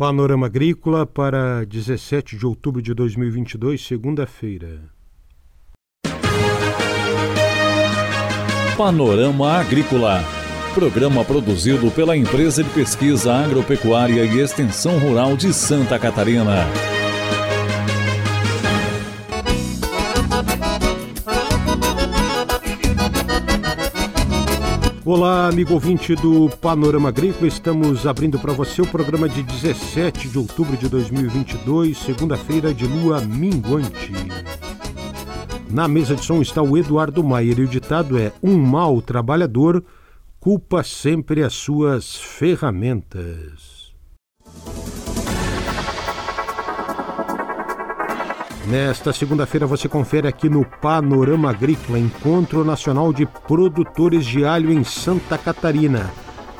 Panorama Agrícola para 17 de outubro de 2022, segunda-feira. Panorama Agrícola. Programa produzido pela Empresa de Pesquisa Agropecuária e Extensão Rural de Santa Catarina. Olá, amigo ouvinte do Panorama Agrícola. Estamos abrindo para você o programa de 17 de outubro de 2022, segunda-feira de lua minguante. Na mesa de som está o Eduardo Maier e o ditado é: Um mau trabalhador culpa sempre as suas ferramentas. Nesta segunda-feira você confere aqui no Panorama Agrícola, Encontro Nacional de Produtores de Alho em Santa Catarina.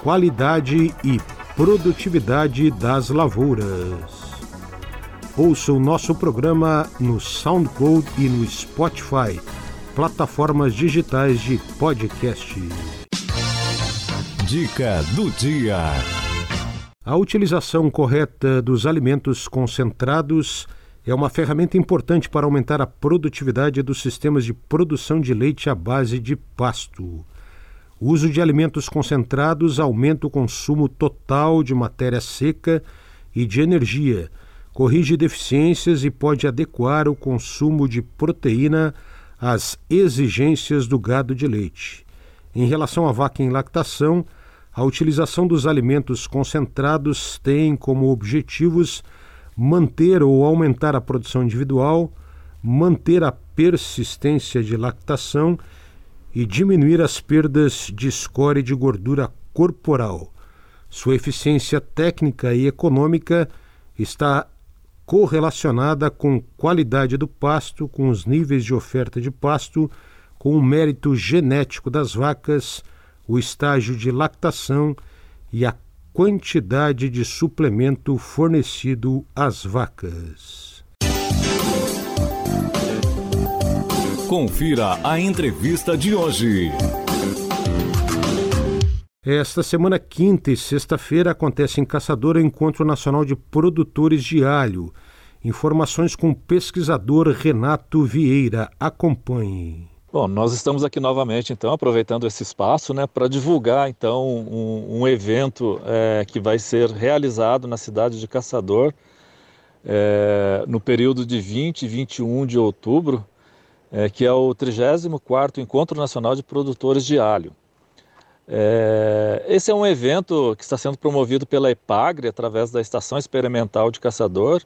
Qualidade e produtividade das lavouras. Ouça o nosso programa no SoundCloud e no Spotify, plataformas digitais de podcast. Dica do dia. A utilização correta dos alimentos concentrados é uma ferramenta importante para aumentar a produtividade dos sistemas de produção de leite à base de pasto. O uso de alimentos concentrados aumenta o consumo total de matéria seca e de energia, corrige deficiências e pode adequar o consumo de proteína às exigências do gado de leite. Em relação à vaca em lactação, a utilização dos alimentos concentrados tem como objetivos manter ou aumentar a produção individual, manter a persistência de lactação e diminuir as perdas de escória e de gordura corporal. Sua eficiência técnica e econômica está correlacionada com qualidade do pasto, com os níveis de oferta de pasto, com o mérito genético das vacas, o estágio de lactação e a quantidade de suplemento fornecido às vacas. Confira a entrevista de hoje. Esta semana, quinta e sexta-feira, acontece em Caçador o Encontro Nacional de Produtores de Alho. Informações com o pesquisador Renato Vieira. Acompanhe. Bom, nós estamos aqui novamente, então, aproveitando esse espaço, né, para divulgar, então, um, um evento é, que vai ser realizado na cidade de Caçador é, no período de 20 e 21 de outubro, é, que é o 34º Encontro Nacional de Produtores de Alho. É, esse é um evento que está sendo promovido pela EPAGRE, através da Estação Experimental de Caçador,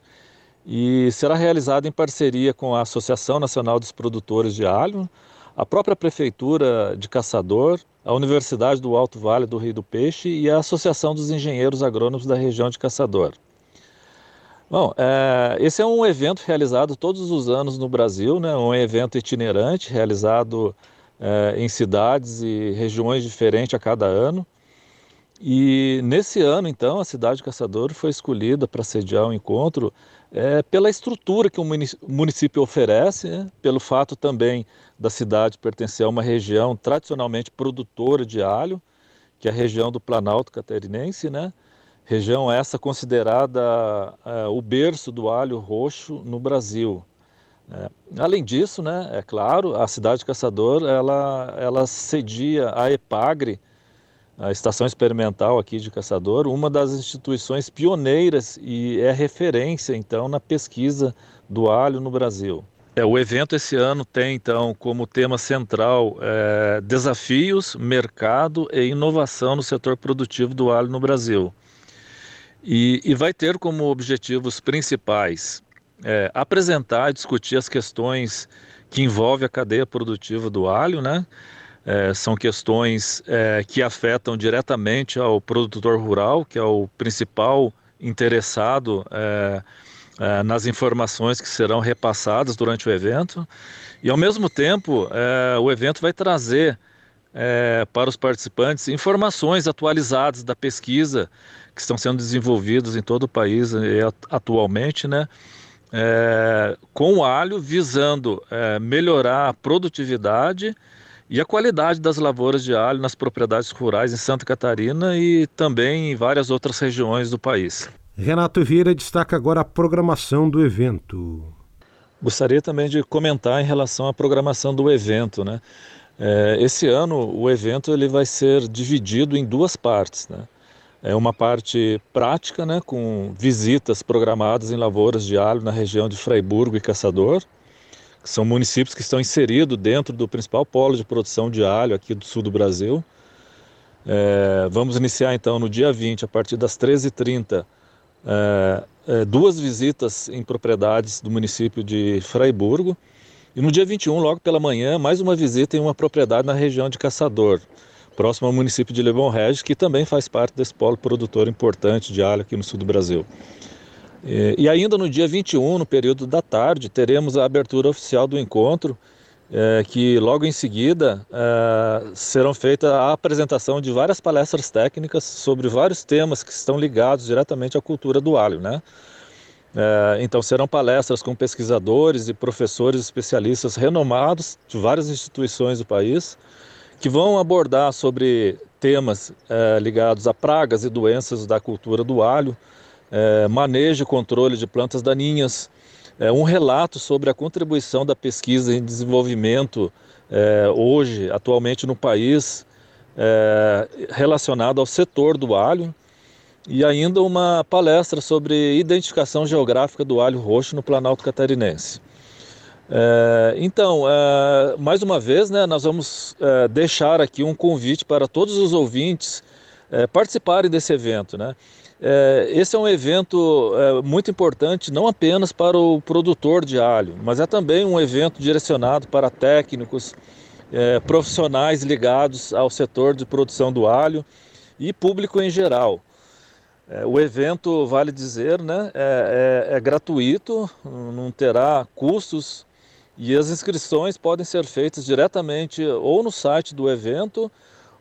e será realizado em parceria com a Associação Nacional dos Produtores de Alho, a própria Prefeitura de Caçador, a Universidade do Alto Vale do Rio do Peixe e a Associação dos Engenheiros Agrônomos da região de Caçador. Bom, é, esse é um evento realizado todos os anos no Brasil, né, um evento itinerante realizado é, em cidades e regiões diferentes a cada ano. E nesse ano, então, a cidade de Caçador foi escolhida para sediar o um encontro é, pela estrutura que o município oferece, né, pelo fato também da cidade pertencer a uma região tradicionalmente produtora de alho, que é a região do Planalto Catarinense, né? Região essa considerada é, o berço do alho roxo no Brasil. É, além disso, né, é claro, a cidade de Caçador ela, ela cedia a EPAGRE, a Estação Experimental aqui de Caçador, uma das instituições pioneiras e é referência então na pesquisa do alho no Brasil. É, o evento esse ano tem então como tema central é, desafios, mercado e inovação no setor produtivo do alho no Brasil. E, e vai ter como objetivos principais é, apresentar e discutir as questões que envolvem a cadeia produtiva do alho, né? É, são questões é, que afetam diretamente ao produtor rural, que é o principal interessado é, é nas informações que serão repassadas durante o evento. E, ao mesmo tempo, é, o evento vai trazer é, para os participantes informações atualizadas da pesquisa que estão sendo desenvolvidas em todo o país atualmente, né? com o alho visando melhorar a produtividade e a qualidade das lavouras de alho nas propriedades rurais em Santa Catarina e também em várias outras regiões do país. Renato Vieira destaca agora a programação do evento. Gostaria também de comentar em relação à programação do evento, né? É, esse ano o evento ele vai ser dividido em duas partes, né? É uma parte prática, né, com visitas programadas em lavouras de alho na região de Freiburgo e Caçador, são municípios que estão inseridos dentro do principal polo de produção de alho aqui do sul do Brasil. É, vamos iniciar então no dia 20, a partir das 13h30, é, é, duas visitas em propriedades do município de Freiburgo. E no dia 21, logo pela manhã, mais uma visita em uma propriedade na região de Caçador próximo ao município de Lebon Regis, que também faz parte desse polo produtor importante de alho aqui no sul do Brasil. E ainda no dia 21, no período da tarde, teremos a abertura oficial do encontro, é, que logo em seguida é, serão feitas a apresentação de várias palestras técnicas sobre vários temas que estão ligados diretamente à cultura do alho, né? É, então serão palestras com pesquisadores e professores especialistas renomados de várias instituições do país, que vão abordar sobre temas é, ligados a pragas e doenças da cultura do alho, é, manejo e controle de plantas daninhas, é, um relato sobre a contribuição da pesquisa em desenvolvimento é, hoje, atualmente no país, é, relacionado ao setor do alho, e ainda uma palestra sobre identificação geográfica do alho roxo no Planalto Catarinense. É, então, é, mais uma vez, né, nós vamos é, deixar aqui um convite para todos os ouvintes é, participarem desse evento. Né? É, esse é um evento é, muito importante, não apenas para o produtor de alho, mas é também um evento direcionado para técnicos, profissionais ligados ao setor de produção do alho e público em geral. o evento, vale dizer, né, é, é gratuito, não terá custos e as inscrições podem ser feitas diretamente ou no site do evento,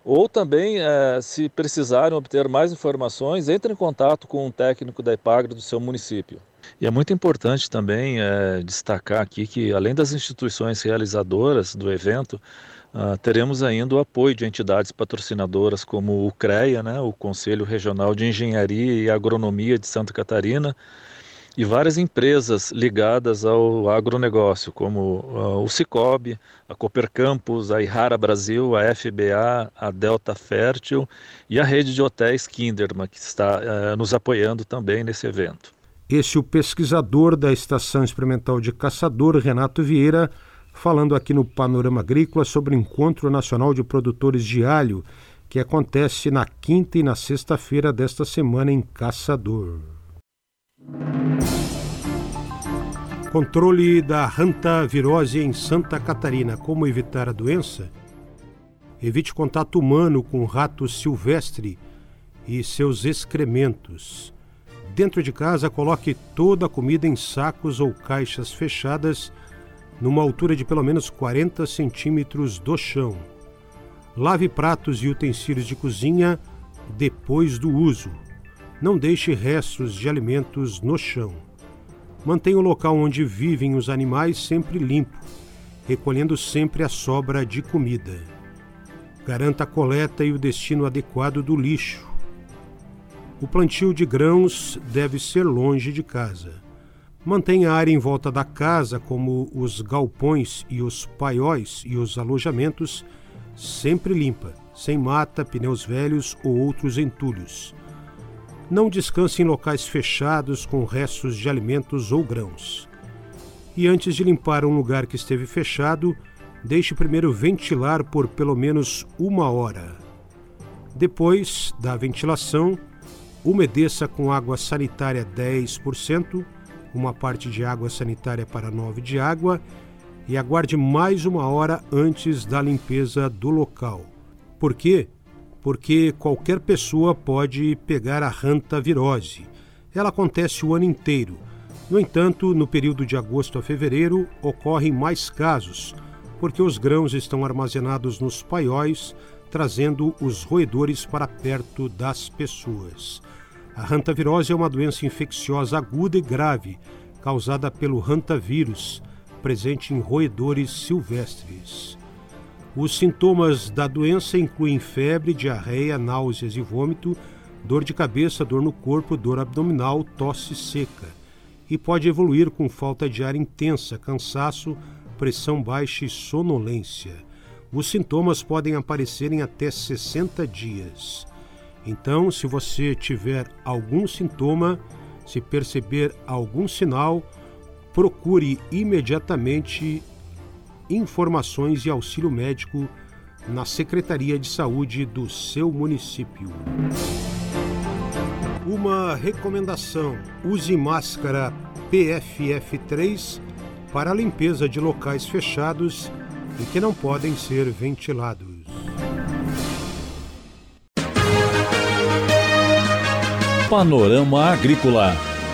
ou também, é, se precisarem obter mais informações, entre em contato com um técnico da Ipagre do seu município. E é muito importante também é, destacar aqui que, além das instituições realizadoras do evento, uh, teremos ainda o apoio de entidades patrocinadoras como o CREA, né, o Conselho Regional de Engenharia e Agronomia de Santa Catarina, e várias empresas ligadas ao agronegócio, como uh, o Cicobi, a Cooper Campus, a Ihara Brasil, a FBA, a Delta Fértil e a rede de hotéis Kinderman, que está uh, nos apoiando também nesse evento. Esse é o pesquisador da Estação Experimental de Caçador, Renato Vieira, falando aqui no Panorama Agrícola sobre o Encontro Nacional de Produtores de Alho, que acontece na quinta e na sexta-feira desta semana em Caçador. Controle da hantavirose em Santa Catarina. Como evitar a doença? Evite contato humano com rato silvestre e seus excrementos. Dentro de casa, coloque toda a comida em sacos ou caixas fechadas, numa altura de pelo menos 40 centímetros do chão. Lave pratos e utensílios de cozinha depois do uso. Não deixe restos de alimentos no chão. Mantenha o local onde vivem os animais sempre limpo, recolhendo sempre a sobra de comida. Garanta a coleta e o destino adequado do lixo. O plantio de grãos deve ser longe de casa. Mantenha a área em volta da casa, como os galpões e os paióis e os alojamentos, sempre limpa, sem mata, pneus velhos ou outros entulhos. Não descanse em locais fechados com restos de alimentos ou grãos. E antes de limpar um lugar que esteve fechado, deixe primeiro ventilar por pelo menos uma hora. Depois da ventilação, umedeça com água sanitária 10%, uma parte de água sanitária para 9 de água e aguarde mais uma hora antes da limpeza do local. Por quê? Porque qualquer pessoa pode pegar a hantavirose. Ela acontece o ano inteiro. No entanto, no período de agosto a fevereiro ocorrem mais casos, porque os grãos estão armazenados nos paióis, trazendo os roedores para perto das pessoas. A hantavirose é uma doença infecciosa aguda e grave, causada pelo hantavírus, presente em roedores silvestres. Os sintomas da doença incluem febre, diarreia, náuseas e vômito, dor de cabeça, dor no corpo, dor abdominal, tosse seca. E pode evoluir com falta de ar intensa, cansaço, pressão baixa e sonolência. Os sintomas podem aparecer em até 60 dias. Então, se você tiver algum sintoma, se perceber algum sinal, procure imediatamente informações e auxílio médico na Secretaria de Saúde do seu município. Uma recomendação: use máscara PFF3 para a limpeza de locais fechados e que não podem ser ventilados. Panorama Agrícola.